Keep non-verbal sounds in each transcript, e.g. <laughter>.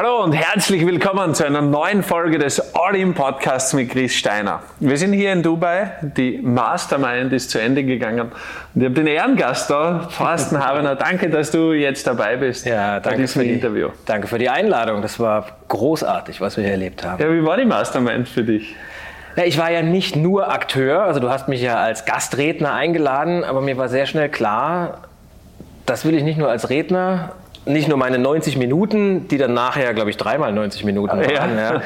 Hallo und herzlich willkommen zu einer neuen Folge des All-In Podcasts mit Chris Steiner. Wir sind hier in Dubai, die Mastermind ist zu Ende gegangen und ich habe den Ehrengast da, Thorsten <laughs> Habener. Danke, dass du jetzt dabei bist ja, danke bei diesem für die, Interview. Danke für die Einladung, das war großartig, was wir hier erlebt haben. Ja, wie war die Mastermind für dich? Ja, ich war ja nicht nur Akteur, also du hast mich ja als Gastredner eingeladen, aber mir war sehr schnell klar, das will ich nicht nur als Redner, nicht nur meine 90 Minuten, die dann nachher, glaube ich, dreimal 90 Minuten waren, ja. Ja,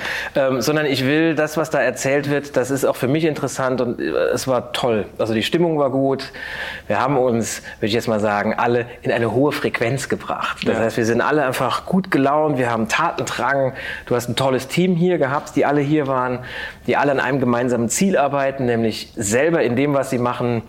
ähm, sondern ich will das, was da erzählt wird, das ist auch für mich interessant und äh, es war toll. Also die Stimmung war gut. Wir haben uns, würde ich jetzt mal sagen, alle in eine hohe Frequenz gebracht. Das ja. heißt, wir sind alle einfach gut gelaunt, wir haben Tatendrang. Du hast ein tolles Team hier gehabt, die alle hier waren, die alle an einem gemeinsamen Ziel arbeiten, nämlich selber in dem, was sie machen,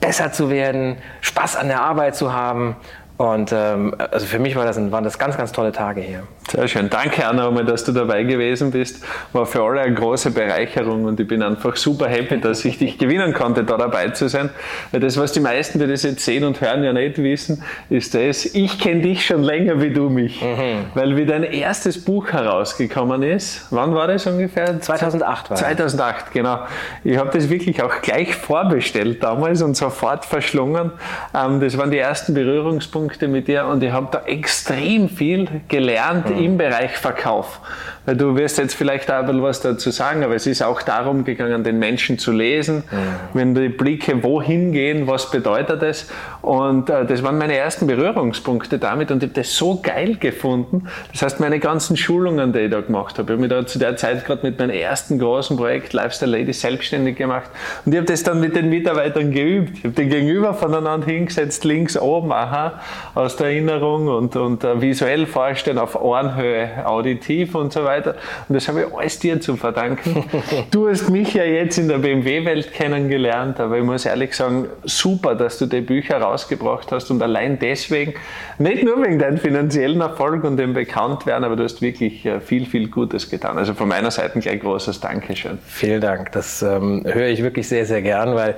besser zu werden, Spaß an der Arbeit zu haben und ähm, also für mich war das, waren das ganz, ganz tolle Tage hier. Sehr schön. Danke, Anna, dass du dabei gewesen bist. War für alle eine große Bereicherung und ich bin einfach super happy, dass ich dich gewinnen konnte, da dabei zu sein. Weil das, was die meisten, die das jetzt sehen und hören, ja nicht wissen, ist das, ich kenne dich schon länger wie du mich. Mhm. Weil wie dein erstes Buch herausgekommen ist, wann war das ungefähr? 2008 war 2008, genau. Ich habe das wirklich auch gleich vorbestellt damals und sofort verschlungen. Ähm, das waren die ersten Berührungspunkte Punkte mit dir und ich habe da extrem viel gelernt mhm. im Bereich Verkauf. Weil du wirst jetzt vielleicht auch ein bisschen was dazu sagen, aber es ist auch darum gegangen, den Menschen zu lesen, mhm. wenn die Blicke wohin gehen, was bedeutet das? Und äh, das waren meine ersten Berührungspunkte damit und ich habe das so geil gefunden. Das heißt, meine ganzen Schulungen, die ich da gemacht habe, ich habe mich da zu der Zeit gerade mit meinem ersten großen Projekt Lifestyle Lady selbstständig gemacht und ich habe das dann mit den Mitarbeitern geübt. Ich habe den Gegenüber voneinander hingesetzt, links oben, aha, aus der Erinnerung und, und uh, visuell vorstellen auf Ohrenhöhe, auditiv und so weiter. Und das habe ich alles dir zu verdanken. <laughs> du hast mich ja jetzt in der BMW-Welt kennengelernt, aber ich muss ehrlich sagen, super, dass du die Bücher rausgebracht hast und allein deswegen, nicht nur wegen deinem finanziellen Erfolg und dem Bekanntwerden, aber du hast wirklich äh, viel, viel Gutes getan. Also von meiner Seite gleich großes Dankeschön. Vielen Dank. Das ähm, höre ich wirklich sehr, sehr gern, weil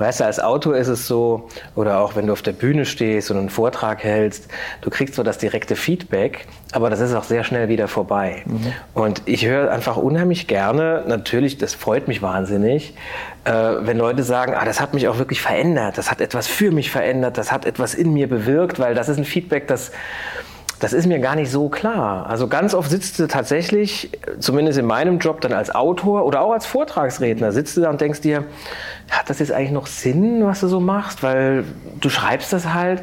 Weißt du, als Autor ist es so, oder auch wenn du auf der Bühne stehst und einen Vortrag hältst, du kriegst so das direkte Feedback, aber das ist auch sehr schnell wieder vorbei. Mhm. Und ich höre einfach unheimlich gerne, natürlich, das freut mich wahnsinnig, äh, wenn Leute sagen, ah, das hat mich auch wirklich verändert, das hat etwas für mich verändert, das hat etwas in mir bewirkt, weil das ist ein Feedback, das das ist mir gar nicht so klar. Also ganz oft sitzt du tatsächlich, zumindest in meinem Job, dann als Autor oder auch als Vortragsredner, sitzt du da und denkst dir, hat das jetzt eigentlich noch Sinn, was du so machst? Weil du schreibst das halt.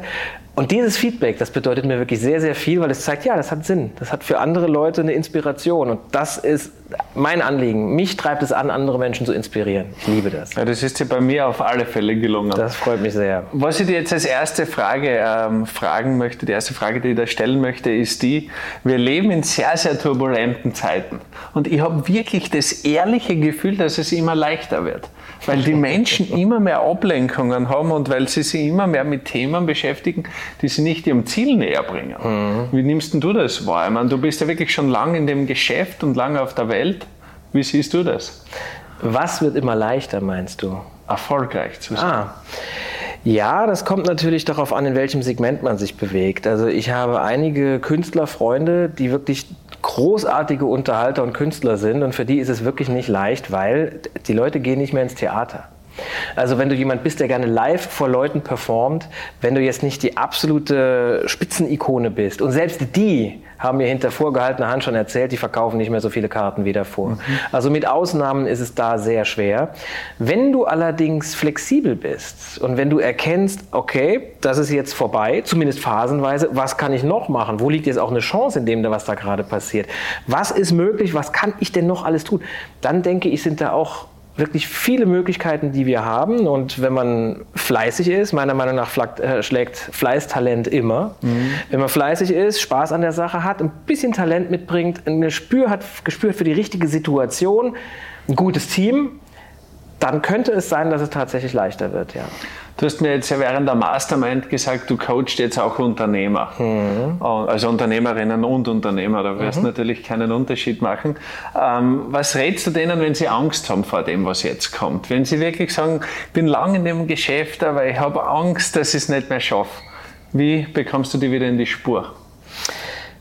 Und dieses Feedback, das bedeutet mir wirklich sehr, sehr viel, weil es zeigt, ja, das hat Sinn. Das hat für andere Leute eine Inspiration. Und das ist mein Anliegen. Mich treibt es an, andere Menschen zu inspirieren. Ich liebe das. Ja, das ist dir bei mir auf alle Fälle gelungen. Das freut mich sehr. Was ich dir jetzt als erste Frage ähm, fragen möchte, die erste Frage, die ich da stellen möchte, ist die, wir leben in sehr, sehr turbulenten Zeiten. Und ich habe wirklich das ehrliche Gefühl, dass es immer leichter wird weil die Menschen <laughs> immer mehr Ablenkungen haben und weil sie sich immer mehr mit Themen beschäftigen, die sie nicht ihrem Ziel näher bringen. Mhm. Wie nimmst du das wahr? Ich meine, du bist ja wirklich schon lange in dem Geschäft und lange auf der Welt. Wie siehst du das? Was wird immer leichter, meinst du? Erfolgreich zu sein. Ah. Ja, das kommt natürlich darauf an, in welchem Segment man sich bewegt. Also ich habe einige Künstlerfreunde, die wirklich großartige Unterhalter und Künstler sind und für die ist es wirklich nicht leicht, weil die Leute gehen nicht mehr ins Theater. Also wenn du jemand bist, der gerne live vor Leuten performt, wenn du jetzt nicht die absolute Spitzenikone bist und selbst die haben mir hinter vorgehaltener Hand schon erzählt, die verkaufen nicht mehr so viele Karten wie davor. Mhm. Also mit Ausnahmen ist es da sehr schwer. Wenn du allerdings flexibel bist und wenn du erkennst, okay, das ist jetzt vorbei, zumindest phasenweise, was kann ich noch machen? Wo liegt jetzt auch eine Chance in dem, was da gerade passiert? Was ist möglich? Was kann ich denn noch alles tun? Dann denke ich, sind da auch wirklich viele Möglichkeiten, die wir haben. Und wenn man fleißig ist, meiner Meinung nach äh, schlägt Fleißtalent immer. Mhm. Wenn man fleißig ist, Spaß an der Sache hat, ein bisschen Talent mitbringt, ein Gespür hat, Gespür für die richtige Situation, ein gutes Team, dann könnte es sein, dass es tatsächlich leichter wird, ja. Du hast mir jetzt ja während der Mastermind gesagt, du coachst jetzt auch Unternehmer, mhm. also Unternehmerinnen und Unternehmer. Da wirst mhm. natürlich keinen Unterschied machen. Ähm, was rätst du denen, wenn sie Angst haben vor dem, was jetzt kommt? Wenn sie wirklich sagen, ich bin lang in dem Geschäft, aber ich habe Angst, dass ich es nicht mehr schaffe. Wie bekommst du die wieder in die Spur?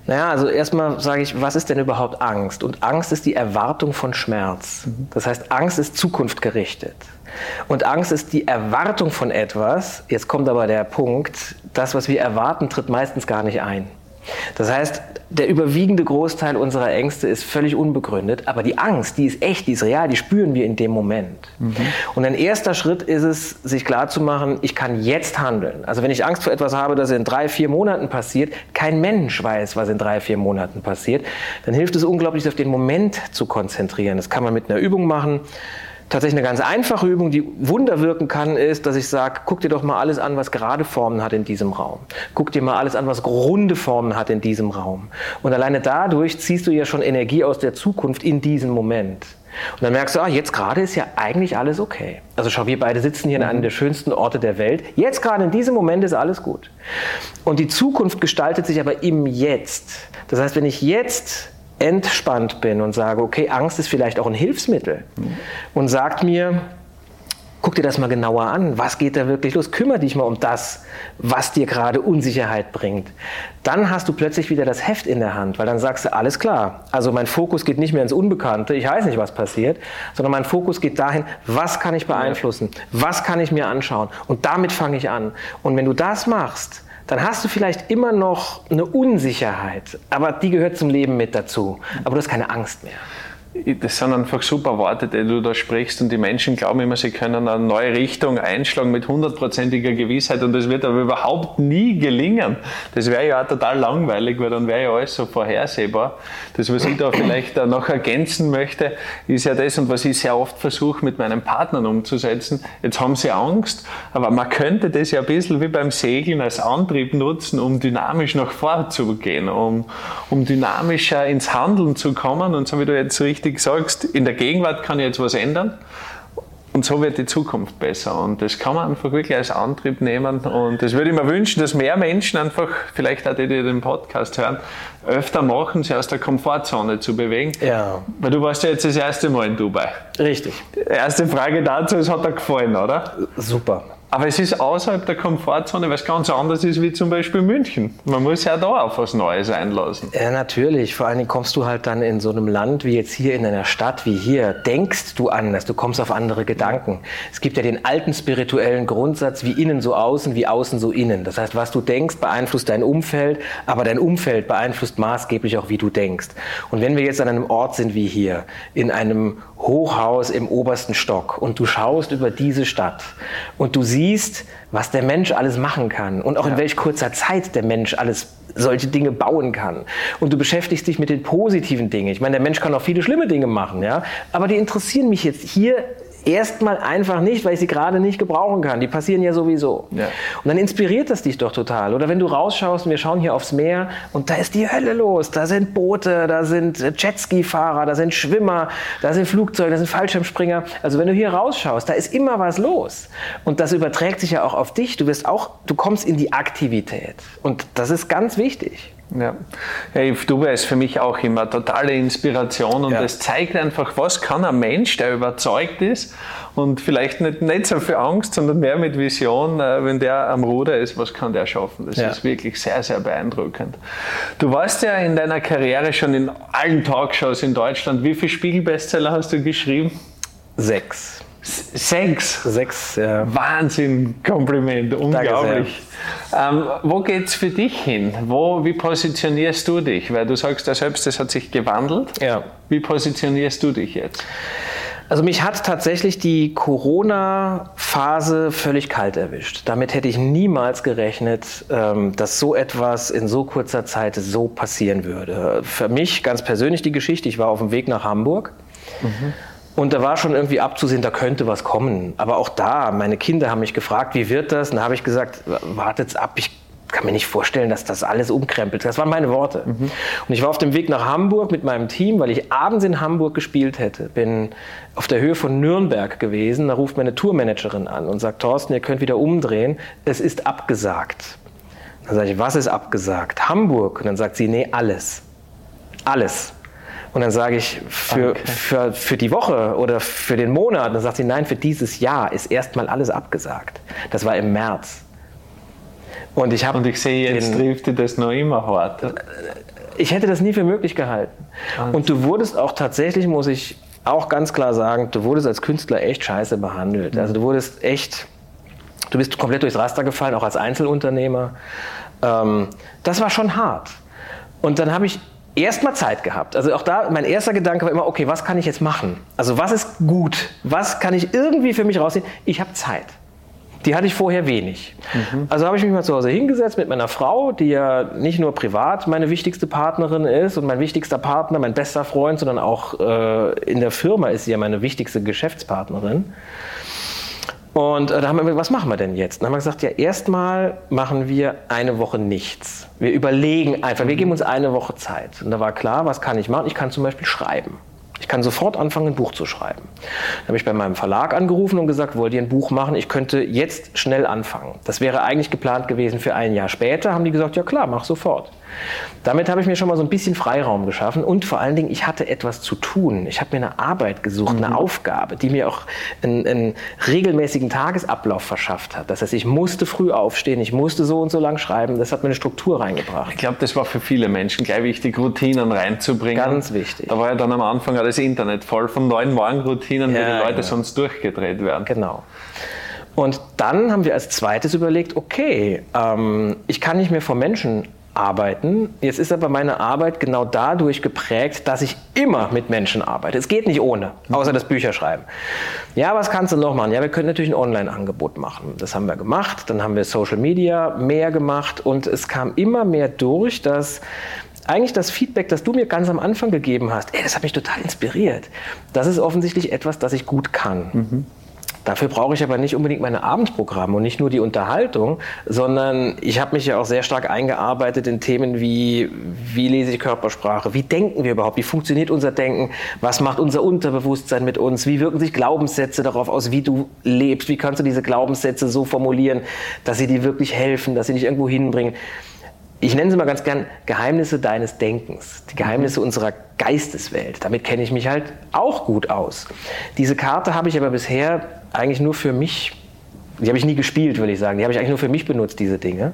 Naja, also erstmal sage ich, was ist denn überhaupt Angst? Und Angst ist die Erwartung von Schmerz. Mhm. Das heißt, Angst ist zukunftgerichtet. Und Angst ist die Erwartung von etwas. Jetzt kommt aber der Punkt, das, was wir erwarten, tritt meistens gar nicht ein. Das heißt, der überwiegende Großteil unserer Ängste ist völlig unbegründet, aber die Angst, die ist echt, die ist real, die spüren wir in dem Moment. Mhm. Und ein erster Schritt ist es, sich klarzumachen, ich kann jetzt handeln. Also wenn ich Angst vor etwas habe, das in drei, vier Monaten passiert, kein Mensch weiß, was in drei, vier Monaten passiert, dann hilft es unglaublich, sich auf den Moment zu konzentrieren. Das kann man mit einer Übung machen tatsächlich eine ganz einfache Übung, die Wunder wirken kann, ist, dass ich sage, guck dir doch mal alles an, was gerade Formen hat in diesem Raum. Guck dir mal alles an, was runde Formen hat in diesem Raum. Und alleine dadurch ziehst du ja schon Energie aus der Zukunft in diesen Moment. Und dann merkst du, ah, jetzt gerade ist ja eigentlich alles okay. Also schau, wir beide sitzen hier in einem der schönsten Orte der Welt. Jetzt gerade in diesem Moment ist alles gut. Und die Zukunft gestaltet sich aber im Jetzt. Das heißt, wenn ich jetzt entspannt bin und sage, okay, Angst ist vielleicht auch ein Hilfsmittel. Und sagt mir, guck dir das mal genauer an, was geht da wirklich los, kümmere dich mal um das, was dir gerade Unsicherheit bringt. Dann hast du plötzlich wieder das Heft in der Hand, weil dann sagst du, alles klar, also mein Fokus geht nicht mehr ins Unbekannte, ich weiß nicht, was passiert, sondern mein Fokus geht dahin, was kann ich beeinflussen, was kann ich mir anschauen? Und damit fange ich an. Und wenn du das machst, dann hast du vielleicht immer noch eine Unsicherheit, aber die gehört zum Leben mit dazu. Aber du hast keine Angst mehr das sind einfach super Worte, die du da sprichst und die Menschen glauben immer, sie können eine neue Richtung einschlagen mit hundertprozentiger Gewissheit und das wird aber überhaupt nie gelingen. Das wäre ja auch total langweilig, weil dann wäre ja alles so vorhersehbar. Das, was ich da vielleicht noch ergänzen möchte, ist ja das und was ich sehr oft versuche mit meinen Partnern umzusetzen. Jetzt haben sie Angst, aber man könnte das ja ein bisschen wie beim Segeln als Antrieb nutzen, um dynamisch nach vorne zu gehen, um, um dynamischer ins Handeln zu kommen und so wie du jetzt richtig richtig sagst, in der Gegenwart kann ich jetzt was ändern und so wird die Zukunft besser. Und das kann man einfach wirklich als Antrieb nehmen. Und das würde ich mir wünschen, dass mehr Menschen einfach, vielleicht auch die, die den Podcast hören, öfter machen, sich aus der Komfortzone zu bewegen. Ja. Weil du warst ja jetzt das erste Mal in Dubai. Richtig. erste Frage dazu, es hat dir gefallen, oder? Super. Aber es ist außerhalb der Komfortzone, es ganz anders ist wie zum Beispiel München. Man muss ja da auf was Neues einlassen. Ja, natürlich. Vor allen Dingen kommst du halt dann in so einem Land wie jetzt hier in einer Stadt wie hier. Denkst du anders, du kommst auf andere Gedanken. Es gibt ja den alten spirituellen Grundsatz, wie innen so außen, wie außen so innen. Das heißt, was du denkst, beeinflusst dein Umfeld, aber dein Umfeld beeinflusst maßgeblich auch, wie du denkst. Und wenn wir jetzt an einem Ort sind wie hier, in einem Hochhaus im obersten Stock und du schaust über diese Stadt und du siehst, was der Mensch alles machen kann und auch ja. in welch kurzer Zeit der Mensch alles solche Dinge bauen kann. Und du beschäftigst dich mit den positiven Dingen. Ich meine, der Mensch kann auch viele schlimme Dinge machen, ja, aber die interessieren mich jetzt hier erstmal einfach nicht, weil ich sie gerade nicht gebrauchen kann. Die passieren ja sowieso. Ja. Und dann inspiriert das dich doch total. Oder wenn du rausschaust und wir schauen hier aufs Meer und da ist die Hölle los. Da sind Boote, da sind Jetski-Fahrer, da sind Schwimmer, da sind Flugzeuge, da sind Fallschirmspringer. Also wenn du hier rausschaust, da ist immer was los. Und das überträgt sich ja auch auf dich. Du wirst auch, du kommst in die Aktivität. Und das ist ganz wichtig. Ja. Hey, Dubai ist für mich auch immer totale Inspiration und es ja. zeigt einfach, was kann ein Mensch, der überzeugt ist und vielleicht nicht, nicht so viel Angst, sondern mehr mit Vision, äh, wenn der am Ruder ist, was kann der schaffen? Das ja. ist wirklich sehr, sehr beeindruckend. Du warst ja in deiner Karriere schon in allen Talkshows in Deutschland. Wie viele Spiegelbestseller hast du geschrieben? Sechs. Sechs? Sechs, ja. Wahnsinn, Kompliment, unglaublich. Ähm, wo geht es für dich hin? Wo, wie positionierst du dich? Weil du sagst ja selbst, das hat sich gewandelt. Ja. Wie positionierst du dich jetzt? Also mich hat tatsächlich die Corona-Phase völlig kalt erwischt. Damit hätte ich niemals gerechnet, ähm, dass so etwas in so kurzer Zeit so passieren würde. Für mich ganz persönlich die Geschichte, ich war auf dem Weg nach Hamburg. Mhm. Und da war schon irgendwie abzusehen, da könnte was kommen. Aber auch da, meine Kinder haben mich gefragt, wie wird das? Und da habe ich gesagt, wartet's ab, ich kann mir nicht vorstellen, dass das alles umkrempelt. Das waren meine Worte. Mhm. Und ich war auf dem Weg nach Hamburg mit meinem Team, weil ich abends in Hamburg gespielt hätte. Bin auf der Höhe von Nürnberg gewesen. Da ruft meine Tourmanagerin an und sagt, Thorsten, ihr könnt wieder umdrehen. Es ist abgesagt. Dann sage ich, was ist abgesagt? Hamburg. Und dann sagt sie, nee, alles. Alles. Und dann sage ich, für, okay. für, für die Woche oder für den Monat. Und dann sagt sie, nein, für dieses Jahr ist erstmal alles abgesagt. Das war im März. Und ich, Und ich sehe, jetzt trifft das noch immer hart. ich hätte das nie für möglich gehalten. Und du wurdest auch tatsächlich, muss ich auch ganz klar sagen, du wurdest als Künstler echt scheiße behandelt. Also du wurdest echt, du bist komplett durchs Raster gefallen, auch als Einzelunternehmer. Ähm, das war schon hart. Und dann habe ich erstmal Zeit gehabt. Also auch da, mein erster Gedanke war immer, okay, was kann ich jetzt machen? Also was ist gut? Was kann ich irgendwie für mich rausziehen? Ich habe Zeit. Die hatte ich vorher wenig. Mhm. Also habe ich mich mal zu Hause hingesetzt mit meiner Frau, die ja nicht nur privat meine wichtigste Partnerin ist und mein wichtigster Partner, mein bester Freund, sondern auch äh, in der Firma ist sie ja meine wichtigste Geschäftspartnerin. Und äh, da haben wir gesagt, was machen wir denn jetzt? dann haben wir gesagt, ja, erstmal machen wir eine Woche nichts. Wir überlegen einfach, wir geben uns eine Woche Zeit. Und da war klar, was kann ich machen? Ich kann zum Beispiel schreiben. Ich kann sofort anfangen, ein Buch zu schreiben. Dann habe ich bei meinem Verlag angerufen und gesagt, wollt ihr ein Buch machen? Ich könnte jetzt schnell anfangen. Das wäre eigentlich geplant gewesen für ein Jahr später. Haben die gesagt, ja klar, mach sofort. Damit habe ich mir schon mal so ein bisschen Freiraum geschaffen und vor allen Dingen, ich hatte etwas zu tun. Ich habe mir eine Arbeit gesucht, mhm. eine Aufgabe, die mir auch einen, einen, regelmäßigen Tagesablauf verschafft hat. Das heißt, ich musste früh aufstehen, ich musste so und so lang schreiben. Das hat mir eine Struktur reingebracht. Ich glaube, das war für viele Menschen gleich wichtig, Routinen reinzubringen. Ganz wichtig. Da war ja dann am Anfang das Internet voll von neuen Morgenroutinen, ja, wo die Leute genau. sonst durchgedreht werden. Genau. Und dann haben wir als zweites überlegt, okay, ähm, ich kann nicht mehr vor Menschen arbeiten. Jetzt ist aber meine Arbeit genau dadurch geprägt, dass ich immer mit Menschen arbeite. Es geht nicht ohne, außer das Bücherschreiben. Ja, was kannst du noch machen? Ja, wir können natürlich ein Online-Angebot machen. Das haben wir gemacht. Dann haben wir Social Media mehr gemacht und es kam immer mehr durch, dass eigentlich das Feedback, das du mir ganz am Anfang gegeben hast, ey, das hat mich total inspiriert. Das ist offensichtlich etwas, das ich gut kann. Mhm. Dafür brauche ich aber nicht unbedingt meine Abendprogramme und nicht nur die Unterhaltung, sondern ich habe mich ja auch sehr stark eingearbeitet in Themen wie, wie lese ich Körpersprache, wie denken wir überhaupt, wie funktioniert unser Denken, was macht unser Unterbewusstsein mit uns, wie wirken sich Glaubenssätze darauf aus, wie du lebst, wie kannst du diese Glaubenssätze so formulieren, dass sie dir wirklich helfen, dass sie dich irgendwo hinbringen ich nenne sie mal ganz gern Geheimnisse deines Denkens, die Geheimnisse unserer Geisteswelt. Damit kenne ich mich halt auch gut aus. Diese Karte habe ich aber bisher eigentlich nur für mich, die habe ich nie gespielt, würde ich sagen, die habe ich eigentlich nur für mich benutzt, diese Dinge.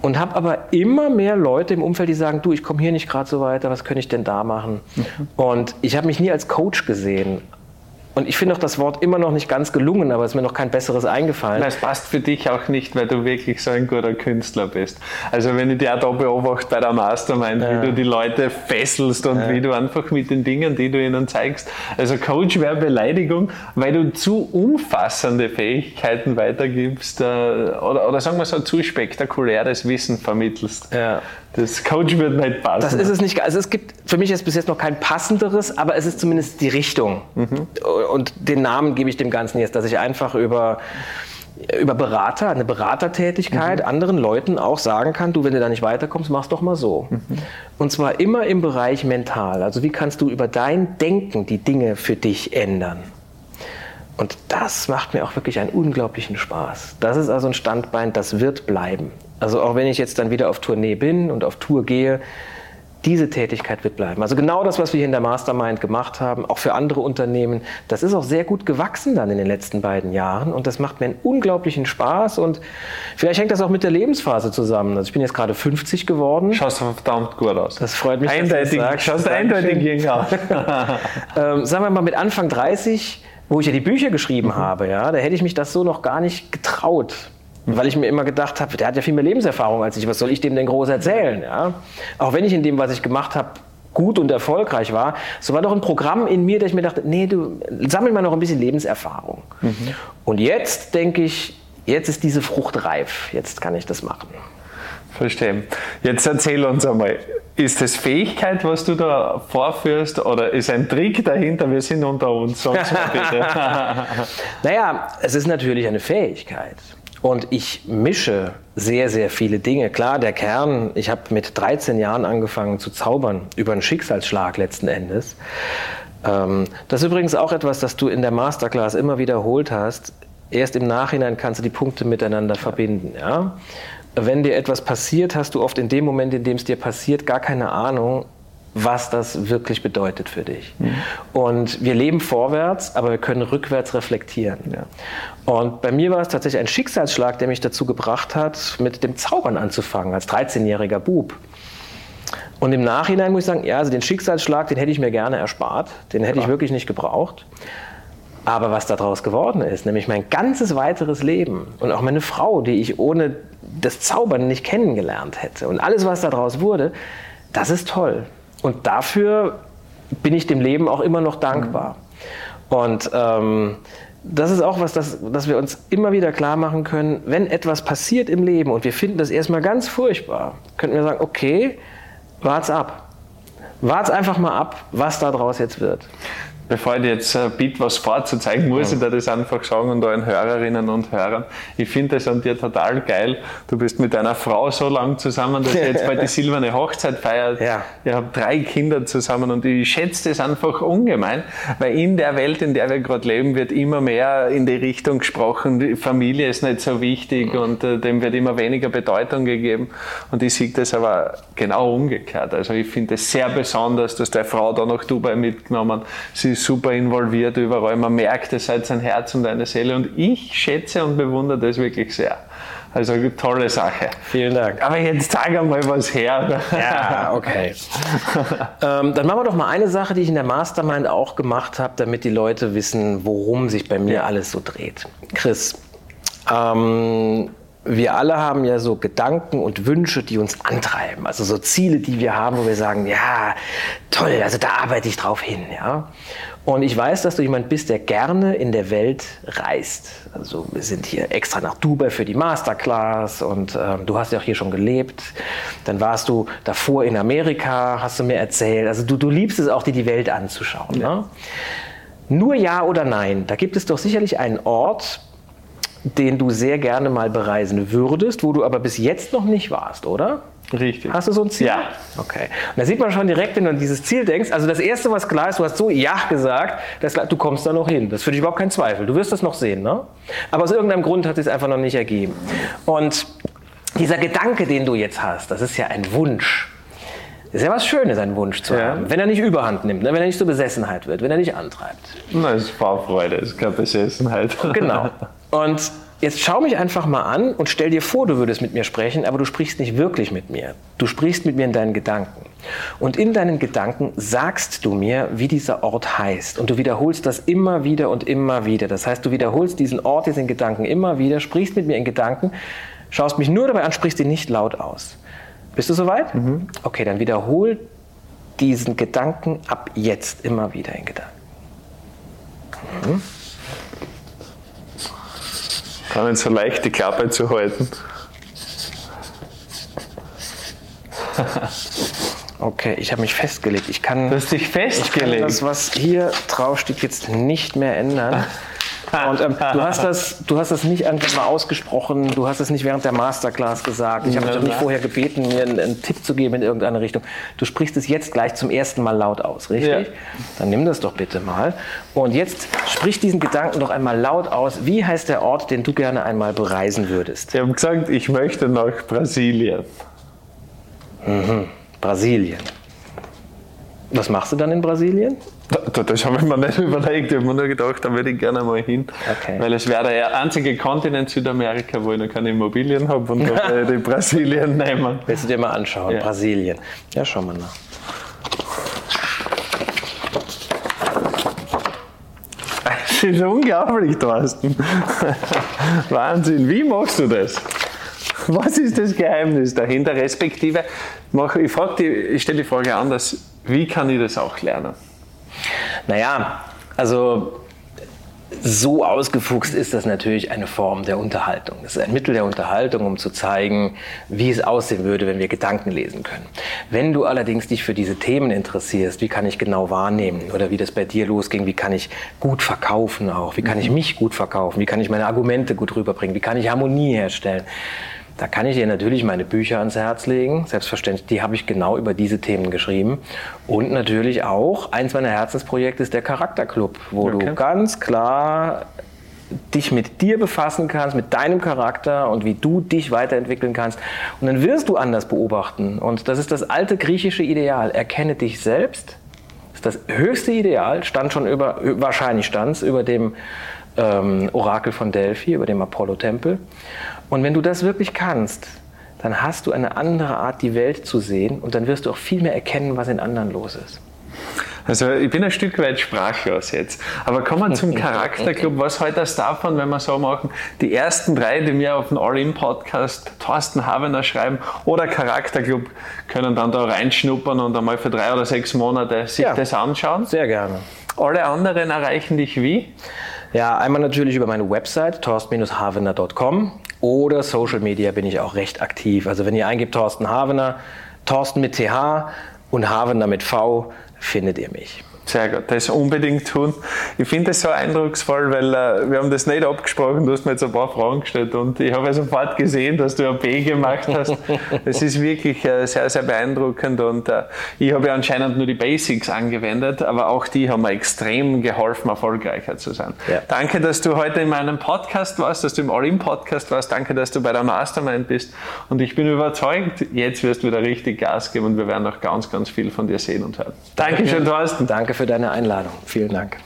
Und habe aber immer mehr Leute im Umfeld, die sagen, du, ich komme hier nicht gerade so weiter, was könnte ich denn da machen? Mhm. Und ich habe mich nie als Coach gesehen, und ich finde auch das Wort immer noch nicht ganz gelungen, aber es ist mir noch kein besseres eingefallen. Es passt für dich auch nicht, weil du wirklich so ein guter Künstler bist. Also wenn ich dir da beobachte bei der Mastermind, ja. wie du die Leute fesselst und ja. wie du einfach mit den Dingen, die du ihnen zeigst. Also Coach wäre Beleidigung, weil du zu umfassende Fähigkeiten weitergibst äh, oder, oder sagen wir so, zu spektakuläres Wissen vermittelst. Ja. Das Coach wird nicht passen. Das ist es nicht. Also es gibt für mich ist bis jetzt noch kein passenderes, aber es ist zumindest die Richtung. Mhm. Und den Namen gebe ich dem Ganzen jetzt, dass ich einfach über über Berater, eine Beratertätigkeit, mhm. anderen Leuten auch sagen kann, du, wenn du da nicht weiterkommst, mach's doch mal so. Mhm. Und zwar immer im Bereich mental. Also wie kannst du über dein Denken die Dinge für dich ändern? Und das macht mir auch wirklich einen unglaublichen Spaß. Das ist also ein Standbein, das wird bleiben. Also auch wenn ich jetzt dann wieder auf Tournee bin und auf Tour gehe, diese Tätigkeit wird bleiben. Also genau das, was wir hier in der Mastermind gemacht haben, auch für andere Unternehmen, das ist auch sehr gut gewachsen dann in den letzten beiden Jahren und das macht mir einen unglaublichen Spaß und vielleicht hängt das auch mit der Lebensphase zusammen. Also ich bin jetzt gerade 50 geworden. Schaust verdammt gut aus. Das freut mich, eindeutig, dass du Schaust eindeutig jung aus. <laughs> ähm, sagen wir mal mit Anfang 30, wo ich ja die Bücher geschrieben mhm. habe, ja, da hätte ich mich das so noch gar nicht getraut weil ich mir immer gedacht habe, der hat ja viel mehr Lebenserfahrung als ich, was soll ich dem denn groß erzählen? Ja? Auch wenn ich in dem, was ich gemacht habe, gut und erfolgreich war, so war doch ein Programm in mir, dass ich mir dachte, nee, du sammel mal noch ein bisschen Lebenserfahrung. Mhm. Und jetzt denke ich, jetzt ist diese Frucht reif, jetzt kann ich das machen. Verstehe. Jetzt erzähl uns einmal, ist das Fähigkeit, was du da vorführst, oder ist ein Trick dahinter? Wir sind unter uns. Sonst <laughs> bitte. naja, es ist natürlich eine Fähigkeit. Und ich mische sehr, sehr viele Dinge. Klar, der Kern, ich habe mit 13 Jahren angefangen zu zaubern, über einen Schicksalsschlag letzten Endes. Ähm, das ist übrigens auch etwas, das du in der Masterclass immer wiederholt hast. Erst im Nachhinein kannst du die Punkte miteinander verbinden. Ja? Wenn dir etwas passiert, hast du oft in dem Moment, in dem es dir passiert, gar keine Ahnung, was das wirklich bedeutet für dich. Mhm. Und wir leben vorwärts, aber wir können rückwärts reflektieren. Ja. Und bei mir war es tatsächlich ein Schicksalsschlag, der mich dazu gebracht hat, mit dem Zaubern anzufangen, als 13-jähriger Bub. Und im Nachhinein muss ich sagen, ja, also den Schicksalsschlag, den hätte ich mir gerne erspart. Den hätte ich wirklich nicht gebraucht. Aber was daraus geworden ist, nämlich mein ganzes weiteres Leben und auch meine Frau, die ich ohne das Zaubern nicht kennengelernt hätte und alles, was daraus wurde, das ist toll. Und dafür bin ich dem Leben auch immer noch dankbar. Und ähm, das ist auch was, das, das wir uns immer wieder klar machen können. Wenn etwas passiert im Leben und wir finden das erstmal ganz furchtbar, könnten wir sagen, okay, wart's ab. Wart's einfach mal ab, was daraus jetzt wird bevor ich dir jetzt äh, bitte, was vorzuzeigen, muss ich dir das einfach sagen und allen Hörerinnen und Hörern. Ich finde das an dir total geil. Du bist mit deiner Frau so lang zusammen, dass ihr jetzt bald die <laughs> silberne Hochzeit feiert. Ja. Ihr habt drei Kinder zusammen und ich schätze das einfach ungemein, weil in der Welt, in der wir gerade leben, wird immer mehr in die Richtung gesprochen, die Familie ist nicht so wichtig und äh, dem wird immer weniger Bedeutung gegeben. Und ich sehe das aber genau umgekehrt. Also ich finde es sehr besonders, dass deine Frau da nach Dubai mitgenommen. Sie ist super involviert überall. Man merkt, es hat sein Herz und eine Seele. Und ich schätze und bewundere das wirklich sehr. Also tolle Sache. Vielen Dank. Aber jetzt sag einmal was her. Ja, okay. ähm, dann machen wir doch mal eine Sache, die ich in der Mastermind auch gemacht habe, damit die Leute wissen, worum sich bei mir ja. alles so dreht. Chris, ähm, wir alle haben ja so Gedanken und Wünsche, die uns antreiben. Also so Ziele, die wir haben, wo wir sagen, ja, toll, also da arbeite ich drauf hin. Ja? Und ich weiß, dass du jemand bist, der gerne in der Welt reist. Also wir sind hier extra nach Dubai für die Masterclass und ähm, du hast ja auch hier schon gelebt. Dann warst du davor in Amerika, hast du mir erzählt. Also du, du liebst es auch, dir die Welt anzuschauen. Ja. Ne? Nur ja oder nein. Da gibt es doch sicherlich einen Ort, den du sehr gerne mal bereisen würdest, wo du aber bis jetzt noch nicht warst, oder? Richtig. Hast du so ein Ziel? Ja. Okay. Und da sieht man schon direkt, wenn du an dieses Ziel denkst, also das Erste, was klar ist, du hast so Ja gesagt, dass du kommst da noch hin. Das ist für dich überhaupt kein Zweifel. Du wirst das noch sehen, ne? Aber aus irgendeinem Grund hat es einfach noch nicht ergeben. Und dieser Gedanke, den du jetzt hast, das ist ja ein Wunsch. Das ist ja was Schönes, ein Wunsch zu ja. haben. Wenn er nicht überhand nimmt, ne? wenn er nicht zur Besessenheit wird, wenn er nicht antreibt. Na, es ist Vorfreude, es ist keine Besessenheit. Genau. <laughs> Und jetzt schau mich einfach mal an und stell dir vor, du würdest mit mir sprechen, aber du sprichst nicht wirklich mit mir. Du sprichst mit mir in deinen Gedanken. Und in deinen Gedanken sagst du mir, wie dieser Ort heißt. Und du wiederholst das immer wieder und immer wieder. Das heißt, du wiederholst diesen Ort, diesen Gedanken immer wieder, sprichst mit mir in Gedanken, schaust mich nur dabei an, sprichst ihn nicht laut aus. Bist du soweit? Mhm. Okay, dann wiederhol diesen Gedanken ab jetzt immer wieder in Gedanken. Mhm. Kann nicht so leicht die Klappe zu halten. <laughs> Okay, ich habe mich festgelegt. Ich kann, du hast dich festgelegt. Ich kann das, was hier drauf steht, jetzt nicht mehr ändern. Und ähm, du, hast das, du hast das nicht einfach mal ausgesprochen, du hast es nicht während der Masterclass gesagt. Ich habe dich auch nicht vorher gebeten, mir einen, einen, Tipp zu geben in irgendeine Richtung. Du sprichst es jetzt gleich zum ersten Mal laut aus, richtig? Ja. Dann nimm das doch bitte mal. Und jetzt sprich diesen Gedanken doch einmal laut aus. Wie heißt der Ort, den du gerne einmal bereisen würdest? Ich habe gesagt, ich möchte nach Brasilien. Mhm. Brasilien. Was machst du dann in Brasilien? Das habe ich mir nicht <laughs> überlegt. Ich habe mir nur gedacht, da würde ich gerne mal hin. Okay. Weil es wäre der einzige Kontinent Südamerika, wo ich noch keine Immobilien habe und da werde ich <laughs> Brasilien nehmen. Willst du dir mal anschauen? Ja. Brasilien. Ja, schauen wir nach. <laughs> Das ist unglaublich, Thorsten. Wahnsinn. Wie machst du das? Was ist das Geheimnis dahinter? Respektive, ich, ich stelle die Frage anders, wie kann ich das auch lernen? Naja, also so ausgefuchst ist das natürlich eine Form der Unterhaltung. Das ist ein Mittel der Unterhaltung, um zu zeigen, wie es aussehen würde, wenn wir Gedanken lesen können. Wenn du allerdings dich für diese Themen interessierst, wie kann ich genau wahrnehmen oder wie das bei dir losging, wie kann ich gut verkaufen auch, wie kann ich mhm. mich gut verkaufen, wie kann ich meine Argumente gut rüberbringen, wie kann ich Harmonie herstellen, da kann ich dir natürlich meine Bücher ans Herz legen. Selbstverständlich, die habe ich genau über diese Themen geschrieben. Und natürlich auch, eins meiner Herzensprojekte ist der Charakterclub, wo okay. du ganz klar dich mit dir befassen kannst, mit deinem Charakter und wie du dich weiterentwickeln kannst. Und dann wirst du anders beobachten. Und das ist das alte griechische Ideal. Erkenne dich selbst. Das ist das höchste Ideal, stand schon über, wahrscheinlich stand es über dem ähm, Orakel von Delphi, über dem Apollo-Tempel. Und wenn du das wirklich kannst, dann hast du eine andere Art, die Welt zu sehen und dann wirst du auch viel mehr erkennen, was in anderen los ist. Also ich bin ein Stück weit sprachlos jetzt. Aber kommen wir zum <laughs> Charakterclub. Was heute das davon, wenn wir so machen, die ersten drei, die mir auf dem All-In-Podcast Thorsten Havener schreiben oder Charakterclub, können dann da reinschnuppern und einmal für drei oder sechs Monate sich ja, das anschauen? Sehr gerne. Alle anderen erreichen dich wie? Ja, einmal natürlich über meine Website thorsten-havener.com oder Social Media bin ich auch recht aktiv. Also wenn ihr eingibt Thorsten Havener, Thorsten mit TH und Havener mit V, findet ihr mich. Sehr gut, das unbedingt tun. Ich finde das so eindrucksvoll, weil äh, wir haben das nicht abgesprochen, du hast mir jetzt ein paar Fragen gestellt und ich habe sofort gesehen, dass du ein B gemacht hast. Das ist wirklich äh, sehr, sehr beeindruckend und äh, ich habe ja anscheinend nur die Basics angewendet, aber auch die haben mir extrem geholfen, erfolgreicher zu sein. Ja. Danke, dass du heute in meinem Podcast warst, dass du im All-In-Podcast warst. Danke, dass du bei der Mastermind bist und ich bin überzeugt, jetzt wirst du wieder richtig Gas geben und wir werden noch ganz, ganz viel von dir sehen und hören. Dankeschön, Thorsten. Danke für deine Einladung. Vielen Dank.